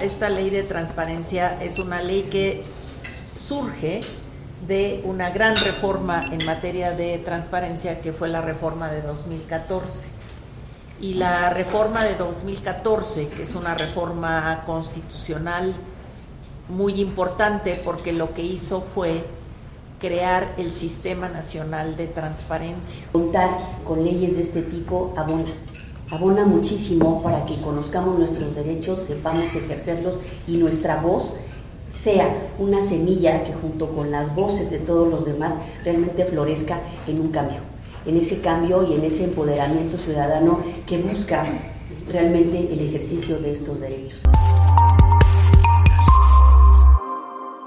Esta ley de transparencia es una ley que surge de una gran reforma en materia de transparencia que fue la reforma de 2014. Y la reforma de 2014, que es una reforma constitucional muy importante porque lo que hizo fue crear el Sistema Nacional de Transparencia. Contar con leyes de este tipo abona, abona muchísimo para que conozcamos nuestros derechos, sepamos ejercerlos y nuestra voz sea una semilla que junto con las voces de todos los demás realmente florezca en un cambio, en ese cambio y en ese empoderamiento ciudadano que busca realmente el ejercicio de estos derechos.